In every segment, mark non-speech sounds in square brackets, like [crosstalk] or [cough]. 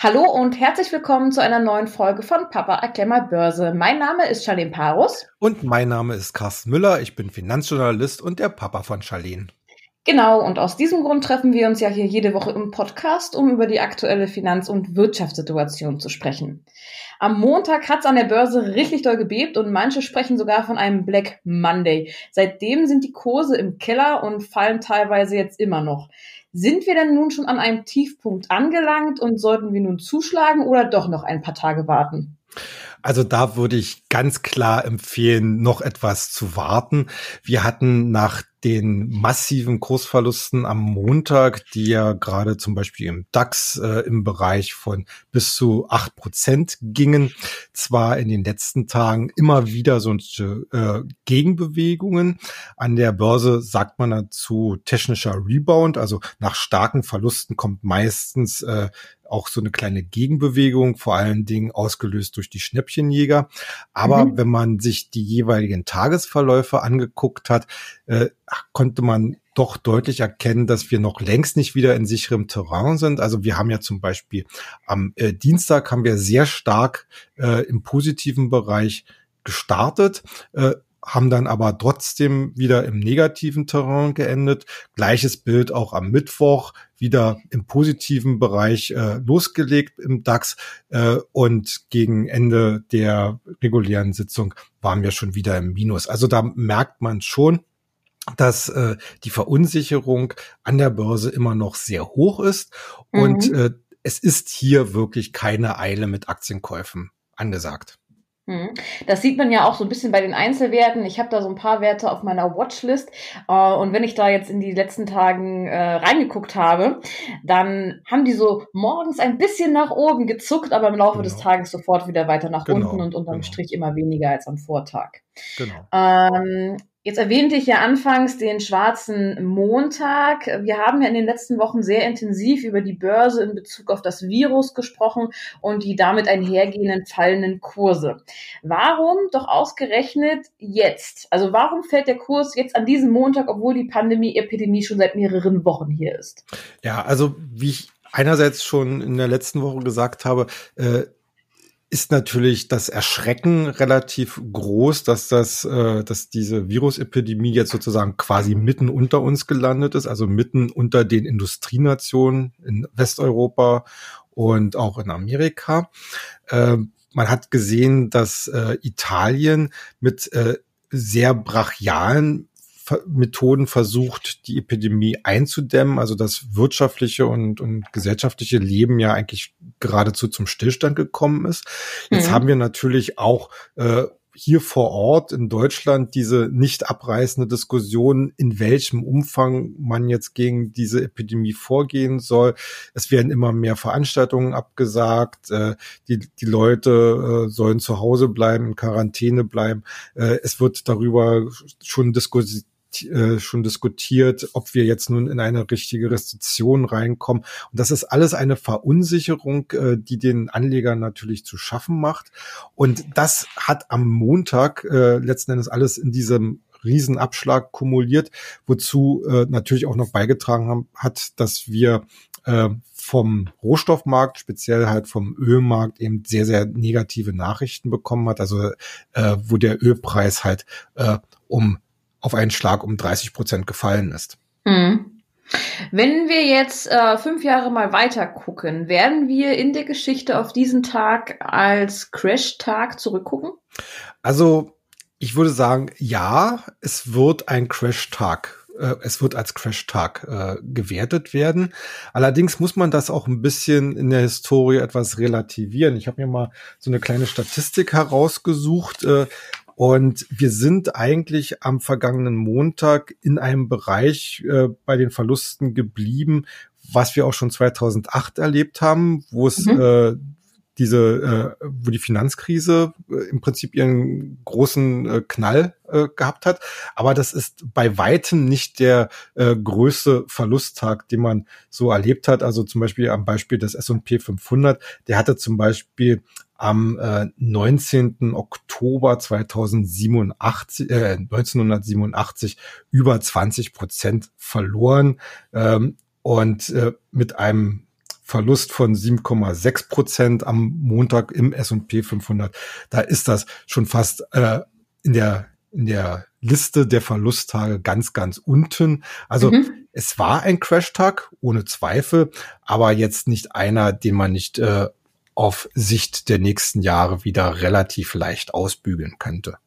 Hallo und herzlich willkommen zu einer neuen Folge von Papa erklär mal Börse. Mein Name ist Charlene Parus. Und mein Name ist Carsten Müller. Ich bin Finanzjournalist und der Papa von Charlene. Genau, und aus diesem Grund treffen wir uns ja hier jede Woche im Podcast, um über die aktuelle Finanz- und Wirtschaftssituation zu sprechen. Am Montag hat es an der Börse richtig doll gebebt und manche sprechen sogar von einem Black Monday. Seitdem sind die Kurse im Keller und fallen teilweise jetzt immer noch. Sind wir denn nun schon an einem Tiefpunkt angelangt und sollten wir nun zuschlagen oder doch noch ein paar Tage warten? Also da würde ich ganz klar empfehlen, noch etwas zu warten. Wir hatten nach den massiven Kursverlusten am Montag, die ja gerade zum Beispiel im DAX äh, im Bereich von bis zu acht Prozent gingen, zwar in den letzten Tagen immer wieder so äh, Gegenbewegungen. An der Börse sagt man dazu technischer Rebound, also nach starken Verlusten kommt meistens äh, auch so eine kleine Gegenbewegung, vor allen Dingen ausgelöst durch die Schnäppchenjäger. Aber mhm. wenn man sich die jeweiligen Tagesverläufe angeguckt hat, äh, konnte man doch deutlich erkennen, dass wir noch längst nicht wieder in sicherem Terrain sind. Also wir haben ja zum Beispiel am äh, Dienstag haben wir sehr stark äh, im positiven Bereich gestartet. Äh, haben dann aber trotzdem wieder im negativen Terrain geendet. Gleiches Bild auch am Mittwoch, wieder im positiven Bereich äh, losgelegt im DAX äh, und gegen Ende der regulären Sitzung waren wir schon wieder im Minus. Also da merkt man schon, dass äh, die Verunsicherung an der Börse immer noch sehr hoch ist mhm. und äh, es ist hier wirklich keine Eile mit Aktienkäufen angesagt. Mhm. Das sieht man ja auch so ein bisschen bei den Einzelwerten. Ich habe da so ein paar Werte auf meiner Watchlist. Äh, und wenn ich da jetzt in die letzten Tagen äh, reingeguckt habe, dann haben die so morgens ein bisschen nach oben gezuckt, aber im Laufe genau. des Tages sofort wieder weiter nach genau. unten und unterm genau. Strich immer weniger als am Vortag. Genau. Ähm, Jetzt erwähnte ich ja anfangs den schwarzen Montag. Wir haben ja in den letzten Wochen sehr intensiv über die Börse in Bezug auf das Virus gesprochen und die damit einhergehenden fallenden Kurse. Warum doch ausgerechnet jetzt? Also warum fällt der Kurs jetzt an diesem Montag, obwohl die Pandemie-Epidemie schon seit mehreren Wochen hier ist? Ja, also wie ich einerseits schon in der letzten Woche gesagt habe, äh, ist natürlich das Erschrecken relativ groß, dass das, äh, dass diese Virusepidemie jetzt sozusagen quasi mitten unter uns gelandet ist, also mitten unter den Industrienationen in Westeuropa und auch in Amerika. Äh, man hat gesehen, dass äh, Italien mit äh, sehr brachialen Methoden versucht, die Epidemie einzudämmen, also das wirtschaftliche und, und gesellschaftliche Leben ja eigentlich geradezu zum Stillstand gekommen ist. Jetzt mhm. haben wir natürlich auch äh, hier vor Ort in Deutschland diese nicht abreißende Diskussion, in welchem Umfang man jetzt gegen diese Epidemie vorgehen soll. Es werden immer mehr Veranstaltungen abgesagt. Äh, die, die Leute äh, sollen zu Hause bleiben, in Quarantäne bleiben. Äh, es wird darüber schon diskutiert äh, schon diskutiert, ob wir jetzt nun in eine richtige Restriktion reinkommen. Und das ist alles eine Verunsicherung, äh, die den Anlegern natürlich zu schaffen macht. Und das hat am Montag äh, letzten Endes alles in diesem Riesenabschlag kumuliert, wozu äh, natürlich auch noch beigetragen haben, hat, dass wir äh, vom Rohstoffmarkt, speziell halt vom Ölmarkt eben sehr, sehr negative Nachrichten bekommen hat. Also äh, wo der Ölpreis halt äh, um auf einen Schlag um 30 Prozent gefallen ist. Mhm. Wenn wir jetzt äh, fünf Jahre mal weiter gucken, werden wir in der Geschichte auf diesen Tag als Crash-Tag zurückgucken? Also ich würde sagen, ja, es wird ein Crash-Tag äh, es wird als Crash-Tag äh, gewertet werden. Allerdings muss man das auch ein bisschen in der Historie etwas relativieren. Ich habe mir mal so eine kleine Statistik herausgesucht, äh, und wir sind eigentlich am vergangenen Montag in einem Bereich äh, bei den Verlusten geblieben, was wir auch schon 2008 erlebt haben, wo es mhm. äh, diese, äh, wo die Finanzkrise äh, im Prinzip ihren großen äh, Knall äh, gehabt hat. Aber das ist bei weitem nicht der äh, größte Verlusttag, den man so erlebt hat. Also zum Beispiel am Beispiel des S&P 500, der hatte zum Beispiel am äh, 19. Oktober 2087, äh, 1987 über 20 Prozent verloren ähm, und äh, mit einem Verlust von 7,6 Prozent am Montag im S&P 500. Da ist das schon fast äh, in der in der Liste der Verlusttage ganz, ganz unten. Also mhm. es war ein Crashtag, ohne Zweifel, aber jetzt nicht einer, den man nicht äh, auf Sicht der nächsten Jahre wieder relativ leicht ausbügeln könnte.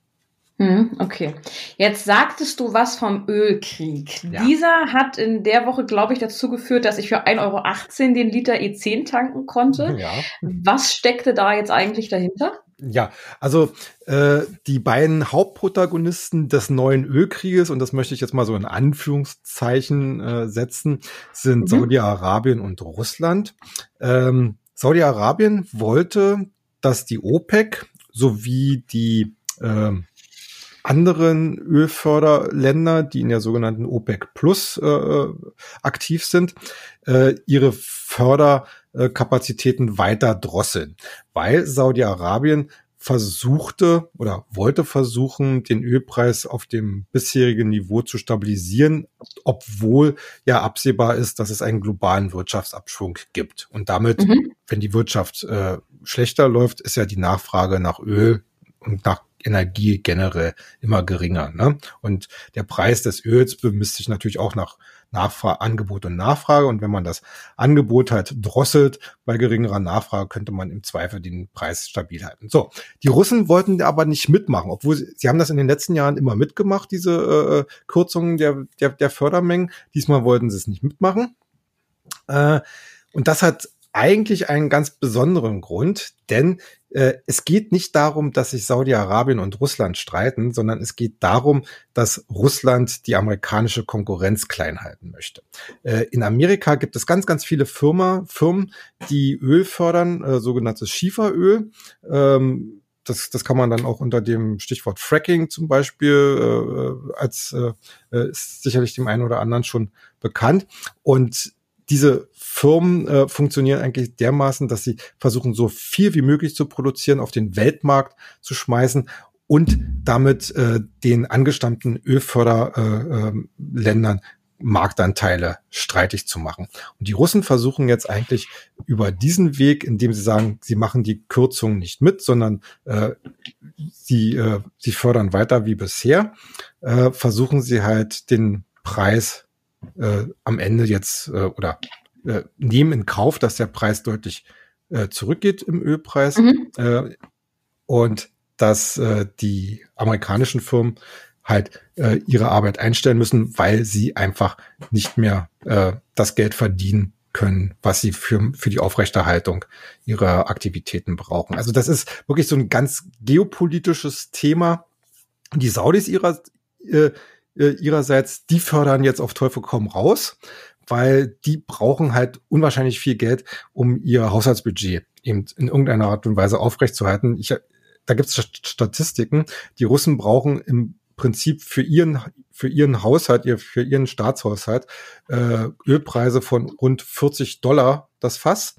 Hm, okay. Jetzt sagtest du was vom Ölkrieg. Ja. Dieser hat in der Woche, glaube ich, dazu geführt, dass ich für 1,18 Euro den Liter E10 tanken konnte. Ja. Was steckte da jetzt eigentlich dahinter? Ja, also äh, die beiden Hauptprotagonisten des neuen Ölkrieges, und das möchte ich jetzt mal so in Anführungszeichen äh, setzen, sind mhm. Saudi-Arabien und Russland. Ähm, Saudi-Arabien wollte, dass die OPEC sowie die äh, anderen Ölförderländer, die in der sogenannten OPEC Plus äh, aktiv sind, äh, ihre Förderkapazitäten weiter drosseln, weil Saudi-Arabien versuchte oder wollte versuchen, den Ölpreis auf dem bisherigen Niveau zu stabilisieren, obwohl ja absehbar ist, dass es einen globalen Wirtschaftsabschwung gibt. Und damit, mhm. wenn die Wirtschaft äh, schlechter läuft, ist ja die Nachfrage nach Öl und nach Energie generell immer geringer. Ne? Und der Preis des Öls bemisst sich natürlich auch nach Nachfrage, Angebot und Nachfrage. Und wenn man das Angebot halt drosselt bei geringerer Nachfrage, könnte man im Zweifel den Preis stabil halten. So, die Russen wollten aber nicht mitmachen, obwohl sie, sie haben das in den letzten Jahren immer mitgemacht, diese äh, Kürzungen der, der, der Fördermengen. Diesmal wollten sie es nicht mitmachen. Äh, und das hat eigentlich einen ganz besonderen Grund, denn äh, es geht nicht darum, dass sich Saudi-Arabien und Russland streiten, sondern es geht darum, dass Russland die amerikanische Konkurrenz klein halten möchte. Äh, in Amerika gibt es ganz, ganz viele Firma, Firmen, die Öl fördern, äh, sogenanntes Schieferöl. Ähm, das, das kann man dann auch unter dem Stichwort Fracking zum Beispiel äh, als äh, ist sicherlich dem einen oder anderen schon bekannt. Und diese Firmen äh, funktionieren eigentlich dermaßen, dass sie versuchen, so viel wie möglich zu produzieren, auf den Weltmarkt zu schmeißen und damit äh, den angestammten Ölförderländern äh, äh, Marktanteile streitig zu machen. Und die Russen versuchen jetzt eigentlich über diesen Weg, indem sie sagen, sie machen die Kürzung nicht mit, sondern äh, sie, äh, sie fördern weiter wie bisher, äh, versuchen sie halt den Preis äh, am Ende jetzt äh, oder äh, nehmen in Kauf, dass der Preis deutlich äh, zurückgeht im Ölpreis mhm. äh, und dass äh, die amerikanischen Firmen halt äh, ihre Arbeit einstellen müssen, weil sie einfach nicht mehr äh, das Geld verdienen können, was sie für, für die Aufrechterhaltung ihrer Aktivitäten brauchen. Also das ist wirklich so ein ganz geopolitisches Thema. Die Saudis ihrer, äh, äh, ihrerseits, die fördern jetzt auf Teufel komm raus, weil die brauchen halt unwahrscheinlich viel Geld, um ihr Haushaltsbudget eben in irgendeiner Art und Weise aufrechtzuerhalten. Ich, da gibt es Statistiken, die Russen brauchen im Prinzip für ihren für ihren Haushalt, für ihren Staatshaushalt äh, Ölpreise von rund 40 Dollar das Fass.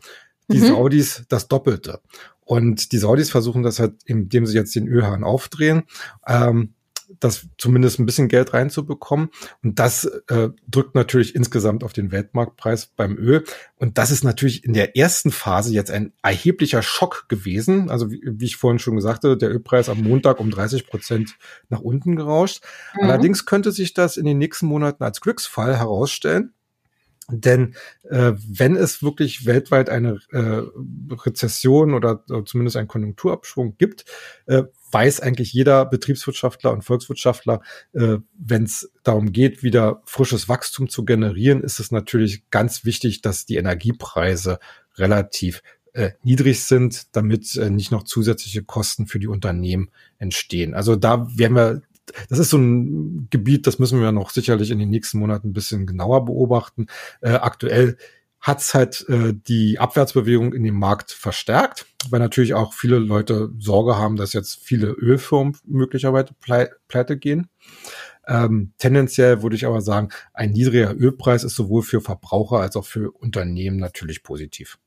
Die mhm. Saudis das Doppelte. Und die Saudis versuchen das halt, indem sie jetzt den Ölhahn aufdrehen. Ähm, das zumindest ein bisschen Geld reinzubekommen. Und das äh, drückt natürlich insgesamt auf den Weltmarktpreis beim Öl. Und das ist natürlich in der ersten Phase jetzt ein erheblicher Schock gewesen. Also wie, wie ich vorhin schon gesagt der Ölpreis am Montag um 30 Prozent nach unten gerauscht. Mhm. Allerdings könnte sich das in den nächsten Monaten als Glücksfall herausstellen. Denn äh, wenn es wirklich weltweit eine äh, Rezession oder, oder zumindest einen Konjunkturabschwung gibt, äh, weiß eigentlich jeder Betriebswirtschaftler und Volkswirtschaftler, äh, wenn es darum geht, wieder frisches Wachstum zu generieren, ist es natürlich ganz wichtig, dass die Energiepreise relativ äh, niedrig sind, damit äh, nicht noch zusätzliche Kosten für die Unternehmen entstehen. Also da werden wir das ist so ein Gebiet, das müssen wir noch sicherlich in den nächsten Monaten ein bisschen genauer beobachten. Äh, aktuell hat's halt äh, die Abwärtsbewegung in dem Markt verstärkt, weil natürlich auch viele Leute Sorge haben, dass jetzt viele Ölfirmen möglicherweise pleite gehen. Ähm, tendenziell würde ich aber sagen, ein niedriger Ölpreis ist sowohl für Verbraucher als auch für Unternehmen natürlich positiv.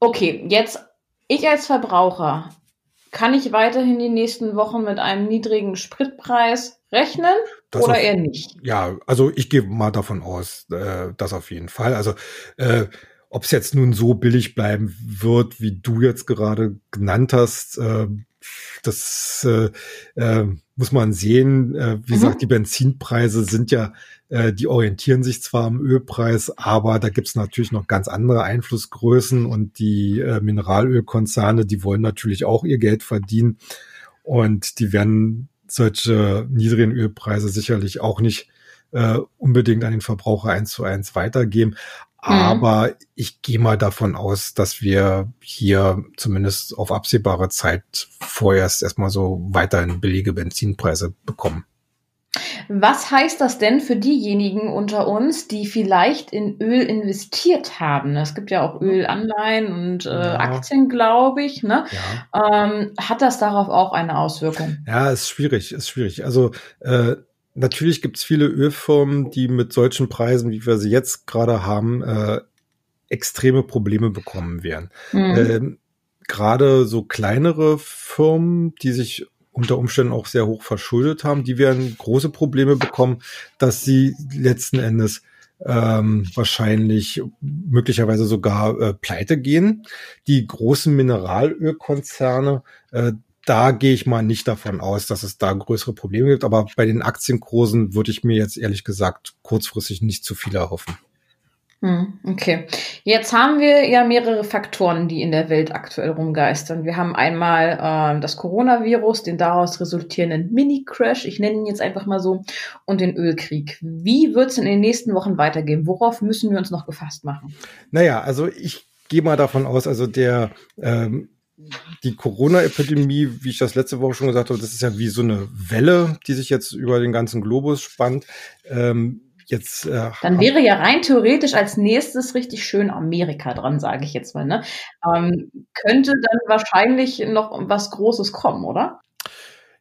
Okay, jetzt ich als Verbraucher, kann ich weiterhin die nächsten Wochen mit einem niedrigen Spritpreis rechnen das oder auf, eher nicht? Ja, also ich gehe mal davon aus, äh, das auf jeden Fall. Also äh, ob es jetzt nun so billig bleiben wird, wie du jetzt gerade genannt hast, äh, das äh, äh, muss man sehen. Äh, wie mhm. gesagt, die Benzinpreise sind ja, äh, die orientieren sich zwar am Ölpreis, aber da gibt's natürlich noch ganz andere Einflussgrößen und die äh, Mineralölkonzerne, die wollen natürlich auch ihr Geld verdienen und die werden solche niedrigen Ölpreise sicherlich auch nicht äh, unbedingt an den Verbraucher eins zu eins weitergeben. Mhm. Aber mhm. ich gehe mal davon aus, dass wir hier zumindest auf absehbare Zeit vorerst erstmal so weiterhin billige Benzinpreise bekommen. Was heißt das denn für diejenigen unter uns, die vielleicht in Öl investiert haben? Es gibt ja auch Ölanleihen und äh, ja. Aktien, glaube ich. Ne? Ja. Ähm, hat das darauf auch eine Auswirkung? Ja, ist schwierig, ist schwierig. Also äh, natürlich gibt es viele Ölfirmen, die mit solchen Preisen, wie wir sie jetzt gerade haben, äh, extreme Probleme bekommen werden. Mhm. Ähm, gerade so kleinere Firmen, die sich unter Umständen auch sehr hoch verschuldet haben, die werden große Probleme bekommen, dass sie letzten Endes ähm, wahrscheinlich möglicherweise sogar äh, pleite gehen. Die großen Mineralölkonzerne, äh, da gehe ich mal nicht davon aus, dass es da größere Probleme gibt. Aber bei den Aktienkursen würde ich mir jetzt ehrlich gesagt kurzfristig nicht zu viel erhoffen. Hm, okay. Jetzt haben wir ja mehrere Faktoren, die in der Welt aktuell rumgeistern. Wir haben einmal äh, das Coronavirus, den daraus resultierenden Mini-Crash, ich nenne ihn jetzt einfach mal so, und den Ölkrieg. Wie wird es in den nächsten Wochen weitergehen? Worauf müssen wir uns noch gefasst machen? Naja, also ich gehe mal davon aus, also der ähm, die Corona-Epidemie, wie ich das letzte Woche schon gesagt habe, das ist ja wie so eine Welle, die sich jetzt über den ganzen Globus spannt. Ähm, jetzt, äh, Dann wäre ja rein theoretisch als nächstes richtig schön Amerika dran, sage ich jetzt mal. Ne? Ähm, könnte dann wahrscheinlich noch was Großes kommen, oder?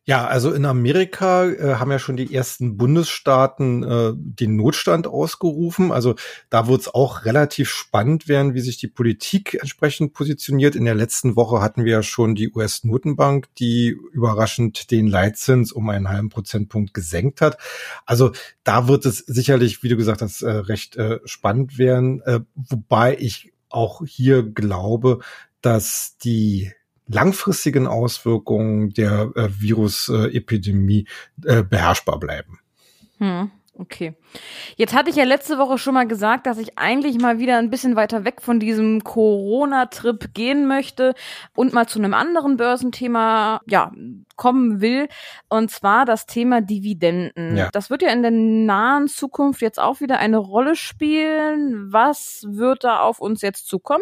Ja, also in Amerika äh, haben ja schon die ersten Bundesstaaten äh, den Notstand ausgerufen. Also da wird es auch relativ spannend werden, wie sich die Politik entsprechend positioniert. In der letzten Woche hatten wir ja schon die US-Notenbank, die überraschend den Leitzins um einen halben Prozentpunkt gesenkt hat. Also da wird es sicherlich, wie du gesagt hast, äh, recht äh, spannend werden. Äh, wobei ich auch hier glaube, dass die langfristigen Auswirkungen der äh, Virusepidemie äh, beherrschbar bleiben. Hm. Okay. Jetzt hatte ich ja letzte Woche schon mal gesagt, dass ich eigentlich mal wieder ein bisschen weiter weg von diesem Corona-Trip gehen möchte und mal zu einem anderen Börsenthema, ja, kommen will. Und zwar das Thema Dividenden. Ja. Das wird ja in der nahen Zukunft jetzt auch wieder eine Rolle spielen. Was wird da auf uns jetzt zukommen?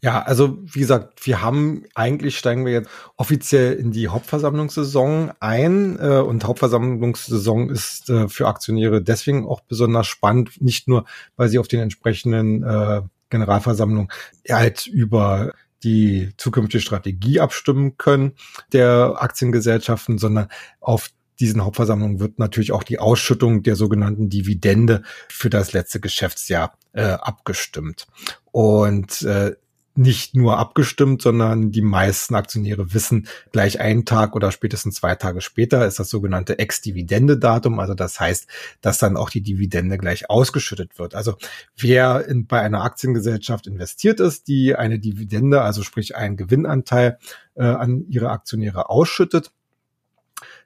Ja, also wie gesagt, wir haben eigentlich steigen wir jetzt offiziell in die Hauptversammlungssaison ein äh, und Hauptversammlungssaison ist äh, für Aktionäre deswegen auch besonders spannend, nicht nur, weil sie auf den entsprechenden äh, Generalversammlungen halt über die zukünftige Strategie abstimmen können der Aktiengesellschaften, sondern auf diesen Hauptversammlungen wird natürlich auch die Ausschüttung der sogenannten Dividende für das letzte Geschäftsjahr äh, abgestimmt. Und äh, nicht nur abgestimmt, sondern die meisten Aktionäre wissen gleich einen Tag oder spätestens zwei Tage später ist das sogenannte Ex-Dividende-Datum. Also das heißt, dass dann auch die Dividende gleich ausgeschüttet wird. Also wer in, bei einer Aktiengesellschaft investiert ist, die eine Dividende, also sprich einen Gewinnanteil äh, an ihre Aktionäre ausschüttet,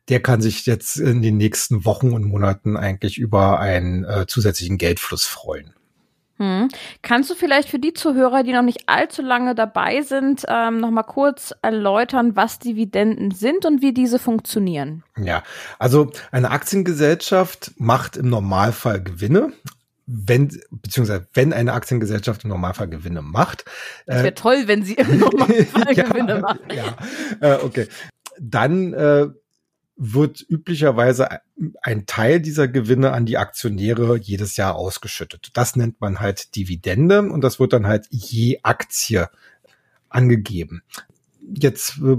der kann sich jetzt in den nächsten Wochen und Monaten eigentlich über einen äh, zusätzlichen Geldfluss freuen. Hm. Kannst du vielleicht für die Zuhörer, die noch nicht allzu lange dabei sind, ähm, noch mal kurz erläutern, was Dividenden sind und wie diese funktionieren? Ja, also eine Aktiengesellschaft macht im Normalfall Gewinne wenn, beziehungsweise wenn eine Aktiengesellschaft im Normalfall Gewinne macht. Es wäre äh, toll, wenn sie im [laughs] Normalfall ja, Gewinne macht. Ja, äh, okay. Dann äh, wird üblicherweise ein Teil dieser Gewinne an die Aktionäre jedes Jahr ausgeschüttet. Das nennt man halt Dividende und das wird dann halt je Aktie angegeben. Jetzt äh,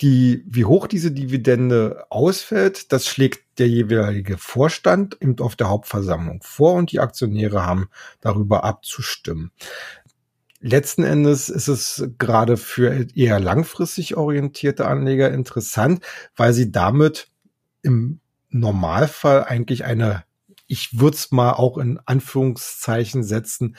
die, wie hoch diese Dividende ausfällt, das schlägt der jeweilige Vorstand auf der Hauptversammlung vor und die Aktionäre haben darüber abzustimmen letzten Endes ist es gerade für eher langfristig orientierte Anleger interessant, weil sie damit im Normalfall eigentlich eine, ich würde es mal auch in Anführungszeichen setzen,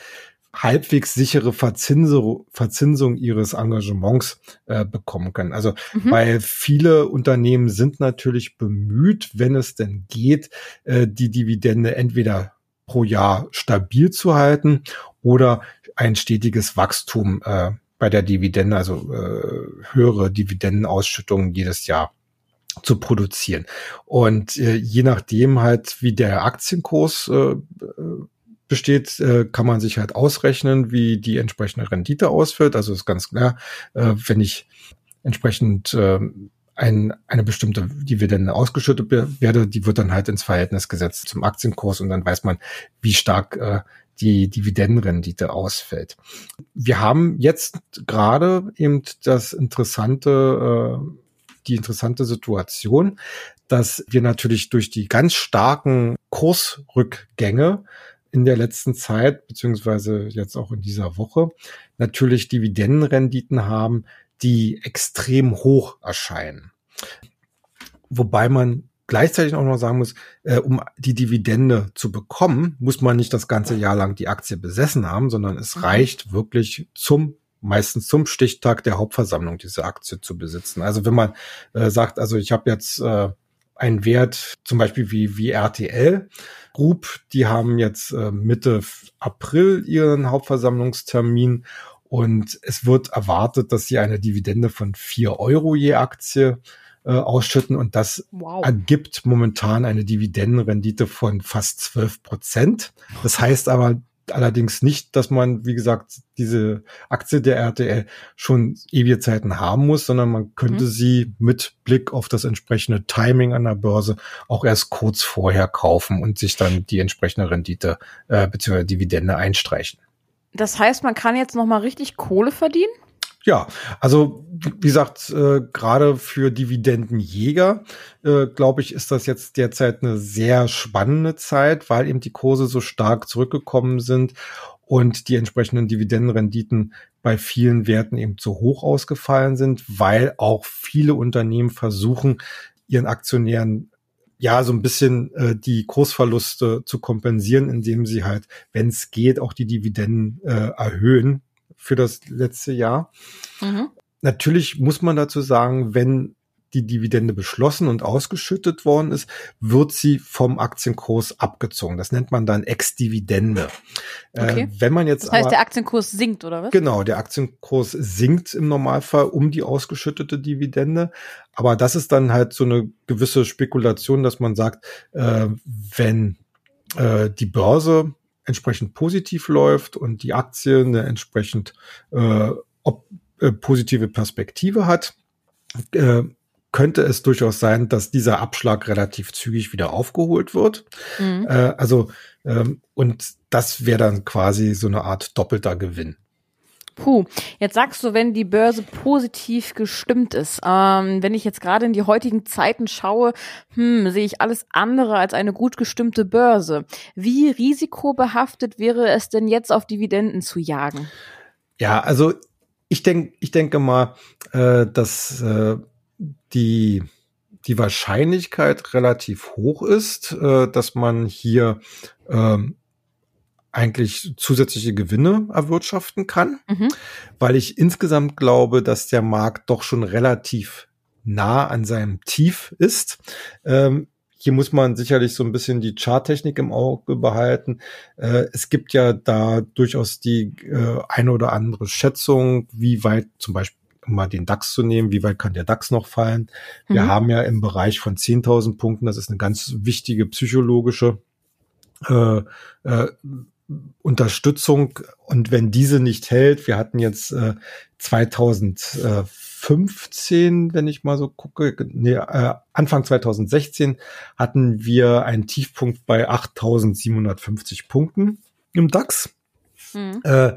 halbwegs sichere Verzinsung, Verzinsung ihres Engagements äh, bekommen können. Also mhm. weil viele Unternehmen sind natürlich bemüht, wenn es denn geht, äh, die Dividende entweder pro Jahr stabil zu halten oder ein stetiges Wachstum äh, bei der Dividende, also äh, höhere Dividendenausschüttungen jedes Jahr zu produzieren. Und äh, je nachdem halt, wie der Aktienkurs äh, besteht, äh, kann man sich halt ausrechnen, wie die entsprechende Rendite ausfällt. Also ist ganz klar, äh, wenn ich entsprechend äh, ein, eine bestimmte Dividende ausgeschüttet werde, die wird dann halt ins Verhältnis gesetzt zum Aktienkurs und dann weiß man, wie stark äh, die Dividendenrendite ausfällt. Wir haben jetzt gerade eben das interessante, äh, die interessante Situation, dass wir natürlich durch die ganz starken Kursrückgänge in der letzten Zeit, beziehungsweise jetzt auch in dieser Woche, natürlich Dividendenrenditen haben, die extrem hoch erscheinen. Wobei man gleichzeitig auch noch sagen muss, äh, um die Dividende zu bekommen, muss man nicht das ganze Jahr lang die Aktie besessen haben, sondern es mhm. reicht wirklich zum meistens zum Stichtag der Hauptversammlung diese Aktie zu besitzen. Also wenn man äh, sagt, also ich habe jetzt äh, einen Wert, zum Beispiel wie, wie RTL Group, die haben jetzt äh, Mitte April ihren Hauptversammlungstermin und es wird erwartet, dass sie eine Dividende von vier Euro je Aktie äh, ausschütten und das wow. ergibt momentan eine Dividendenrendite von fast zwölf Prozent. Das heißt aber, allerdings nicht, dass man, wie gesagt, diese Aktie der RTL schon ewige Zeiten haben muss, sondern man könnte mhm. sie mit Blick auf das entsprechende Timing an der Börse auch erst kurz vorher kaufen und sich dann die entsprechende Rendite äh, bzw. Dividende einstreichen. Das heißt, man kann jetzt noch mal richtig Kohle verdienen? Ja, also wie gesagt, äh, gerade für Dividendenjäger, äh, glaube ich, ist das jetzt derzeit eine sehr spannende Zeit, weil eben die Kurse so stark zurückgekommen sind und die entsprechenden Dividendenrenditen bei vielen Werten eben zu hoch ausgefallen sind, weil auch viele Unternehmen versuchen, ihren Aktionären ja, so ein bisschen äh, die Kursverluste zu kompensieren, indem sie halt, wenn es geht, auch die Dividenden äh, erhöhen für das letzte Jahr. Mhm. Natürlich muss man dazu sagen, wenn die Dividende beschlossen und ausgeschüttet worden ist, wird sie vom Aktienkurs abgezogen. Das nennt man dann Ex-Dividende. Äh, okay. Äh, wenn man jetzt das heißt, aber, der Aktienkurs sinkt, oder was? Genau, der Aktienkurs sinkt im Normalfall um die ausgeschüttete Dividende. Aber das ist dann halt so eine gewisse Spekulation, dass man sagt, äh, wenn äh, die Börse entsprechend positiv läuft und die Aktie eine entsprechend äh, ob, äh, positive Perspektive hat, äh, könnte es durchaus sein, dass dieser Abschlag relativ zügig wieder aufgeholt wird. Mhm. Äh, also ähm, und das wäre dann quasi so eine Art doppelter Gewinn. Puh, jetzt sagst du, wenn die Börse positiv gestimmt ist. Ähm, wenn ich jetzt gerade in die heutigen Zeiten schaue, hm, sehe ich alles andere als eine gut gestimmte Börse. Wie risikobehaftet wäre es denn jetzt auf Dividenden zu jagen? Ja, also ich denke, ich denke mal, äh, dass äh, die die Wahrscheinlichkeit relativ hoch ist, äh, dass man hier ähm, eigentlich zusätzliche Gewinne erwirtschaften kann, mhm. weil ich insgesamt glaube, dass der Markt doch schon relativ nah an seinem Tief ist. Ähm, hier muss man sicherlich so ein bisschen die Charttechnik im Auge behalten. Äh, es gibt ja da durchaus die äh, eine oder andere Schätzung, wie weit zum Beispiel um mal den DAX zu nehmen, wie weit kann der DAX noch fallen? Wir mhm. haben ja im Bereich von 10.000 Punkten, das ist eine ganz wichtige psychologische äh, äh, Unterstützung und wenn diese nicht hält, wir hatten jetzt äh, 2015, wenn ich mal so gucke, nee, äh, Anfang 2016 hatten wir einen Tiefpunkt bei 8.750 Punkten im DAX. Mhm. Äh,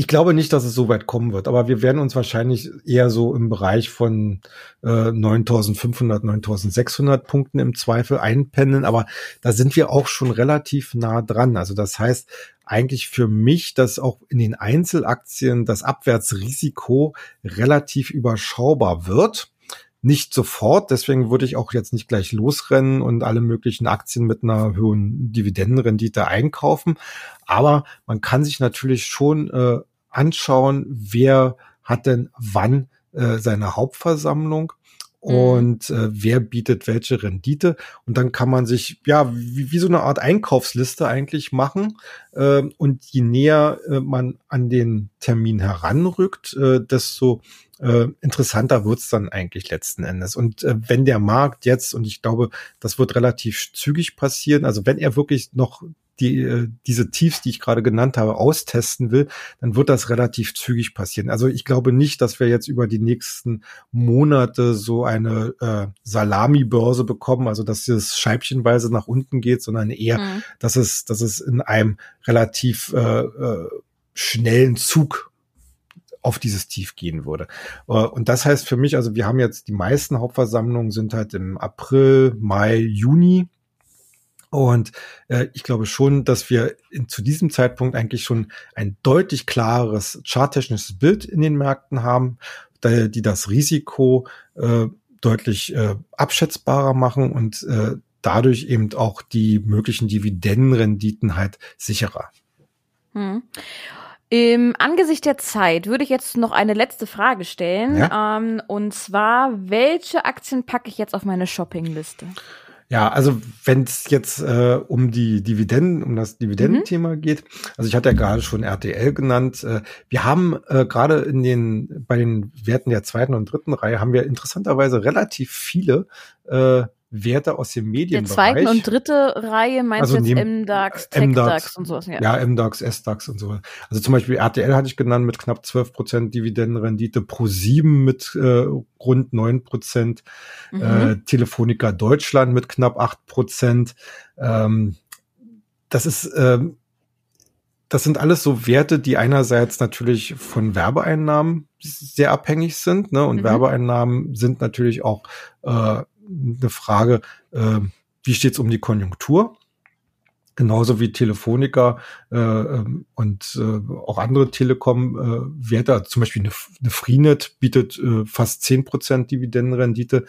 ich glaube nicht, dass es so weit kommen wird, aber wir werden uns wahrscheinlich eher so im Bereich von äh, 9500, 9600 Punkten im Zweifel einpendeln, aber da sind wir auch schon relativ nah dran. Also das heißt eigentlich für mich, dass auch in den Einzelaktien das Abwärtsrisiko relativ überschaubar wird nicht sofort, deswegen würde ich auch jetzt nicht gleich losrennen und alle möglichen Aktien mit einer hohen Dividendenrendite einkaufen. Aber man kann sich natürlich schon äh, anschauen, wer hat denn wann äh, seine Hauptversammlung Mhm. und äh, wer bietet welche Rendite. Und dann kann man sich ja wie, wie so eine Art Einkaufsliste eigentlich machen. Äh, und je näher äh, man an den Termin heranrückt, äh, desto äh, interessanter wird's dann eigentlich letzten Endes. Und äh, wenn der Markt jetzt, und ich glaube, das wird relativ zügig passieren, also wenn er wirklich noch die, äh, diese Tiefs, die ich gerade genannt habe, austesten will, dann wird das relativ zügig passieren. Also ich glaube nicht, dass wir jetzt über die nächsten Monate so eine äh, Salami-Börse bekommen, also dass es scheibchenweise nach unten geht, sondern eher, mhm. dass es, dass es in einem relativ äh, äh, schnellen Zug auf dieses Tief gehen würde. Äh, und das heißt für mich, also wir haben jetzt die meisten Hauptversammlungen sind halt im April, Mai, Juni und äh, ich glaube schon, dass wir in, zu diesem Zeitpunkt eigentlich schon ein deutlich klareres charttechnisches Bild in den Märkten haben, da, die das Risiko äh, deutlich äh, abschätzbarer machen und äh, dadurch eben auch die möglichen Dividendenrenditen halt sicherer. Hm. Im Angesicht der Zeit würde ich jetzt noch eine letzte Frage stellen. Ja? Ähm, und zwar, welche Aktien packe ich jetzt auf meine Shoppingliste? Ja, also wenn es jetzt äh, um die Dividenden, um das Dividendenthema mhm. geht, also ich hatte ja gerade schon RTL genannt. Äh, wir haben äh, gerade in den bei den Werten der zweiten und dritten Reihe haben wir interessanterweise relativ viele äh, Werte aus dem Medienbereich. Der zweiten und dritte Reihe meinst also du jetzt MDAX, TechDAX und sowas? Ja. ja, MDAX, SDAX und so. Also zum Beispiel RTL hatte ich genannt mit knapp 12 Prozent Dividendenrendite, Pro7 mit äh, rund 9 Prozent, mhm. äh, Telefonica Deutschland mit knapp 8 Prozent. Ähm, das ist ähm, das sind alles so Werte, die einerseits natürlich von Werbeeinnahmen sehr abhängig sind, ne? Und mhm. Werbeeinnahmen sind natürlich auch äh, eine Frage, äh, wie steht es um die Konjunktur? Genauso wie Telefonica äh, ähm, und äh, auch andere Telekom-Werte, äh, zum Beispiel eine, eine Freenet bietet äh, fast zehn Prozent Dividendenrendite,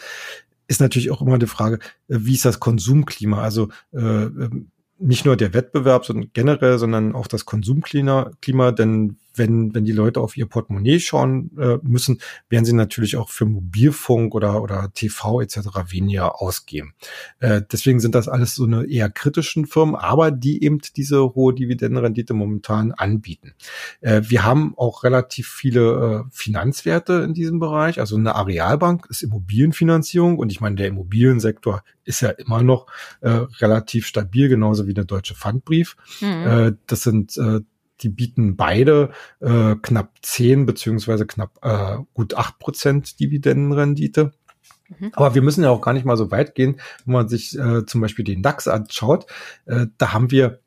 ist natürlich auch immer die Frage, äh, wie ist das Konsumklima? Also äh, ähm, nicht nur der Wettbewerb, sondern generell, sondern auch das Konsumklima, Klima, denn wenn, wenn die Leute auf ihr Portemonnaie schauen äh, müssen, werden sie natürlich auch für Mobilfunk oder, oder TV etc. weniger ausgeben. Äh, deswegen sind das alles so eine eher kritischen Firmen, aber die eben diese hohe Dividendenrendite momentan anbieten. Äh, wir haben auch relativ viele äh, Finanzwerte in diesem Bereich. Also eine Arealbank ist Immobilienfinanzierung und ich meine, der Immobiliensektor ist ja immer noch äh, relativ stabil, genauso wie der deutsche Pfandbrief. Mhm. Äh, das sind äh, die bieten beide äh, knapp 10 beziehungsweise knapp äh, gut 8 Prozent Dividendenrendite. Mhm. Aber wir müssen ja auch gar nicht mal so weit gehen, wenn man sich äh, zum Beispiel den DAX anschaut. Äh, da haben wir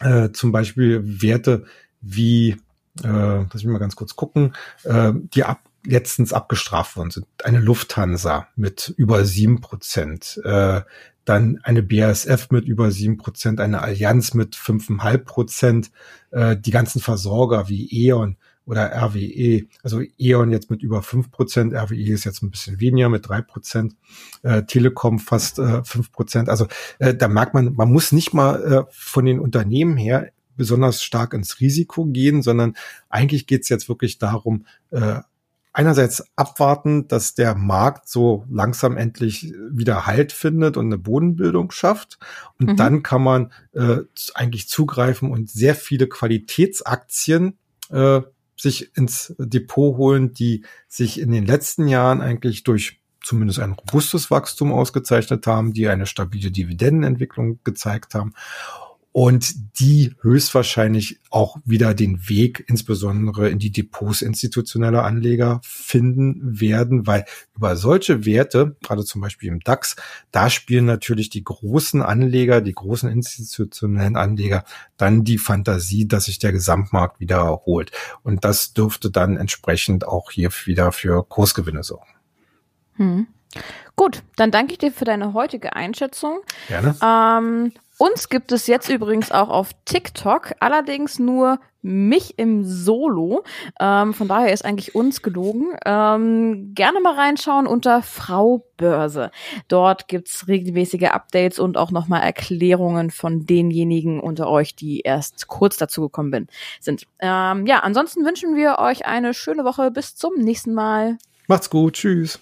äh, zum Beispiel Werte wie, äh, lass mich mal ganz kurz gucken, äh, die ab, letztens abgestraft worden sind. Eine Lufthansa mit über sieben Prozent, äh, dann eine BASF mit über sieben Prozent, eine Allianz mit fünfeinhalb Prozent, äh, die ganzen Versorger wie E.ON oder RWE, also E.ON jetzt mit über fünf Prozent, RWE ist jetzt ein bisschen weniger mit drei Prozent, äh, Telekom fast äh, fünf Prozent. Also äh, da merkt man, man muss nicht mal äh, von den Unternehmen her besonders stark ins Risiko gehen, sondern eigentlich geht es jetzt wirklich darum, äh, einerseits abwarten, dass der Markt so langsam endlich wieder Halt findet und eine Bodenbildung schafft. Und mhm. dann kann man äh, eigentlich zugreifen und sehr viele Qualitätsaktien äh, sich ins Depot holen, die sich in den letzten Jahren eigentlich durch zumindest ein robustes Wachstum ausgezeichnet haben, die eine stabile Dividendenentwicklung gezeigt haben und die höchstwahrscheinlich auch wieder den Weg insbesondere in die Depots institutioneller Anleger finden werden, weil über solche Werte, gerade zum Beispiel im DAX, da spielen natürlich die großen Anleger, die großen institutionellen Anleger dann die Fantasie, dass sich der Gesamtmarkt wieder erholt. Und das dürfte dann entsprechend auch hier wieder für Kursgewinne sorgen. Hm. Gut, dann danke ich dir für deine heutige Einschätzung. Gerne. Ähm, Uns gibt es jetzt übrigens auch auf TikTok, allerdings nur mich im Solo. Ähm, von daher ist eigentlich uns gelogen. Ähm, gerne mal reinschauen unter Frau Börse. Dort gibt's regelmäßige Updates und auch nochmal Erklärungen von denjenigen unter euch, die erst kurz dazu gekommen bin, sind. Ähm, ja, ansonsten wünschen wir euch eine schöne Woche. Bis zum nächsten Mal. Macht's gut. Tschüss.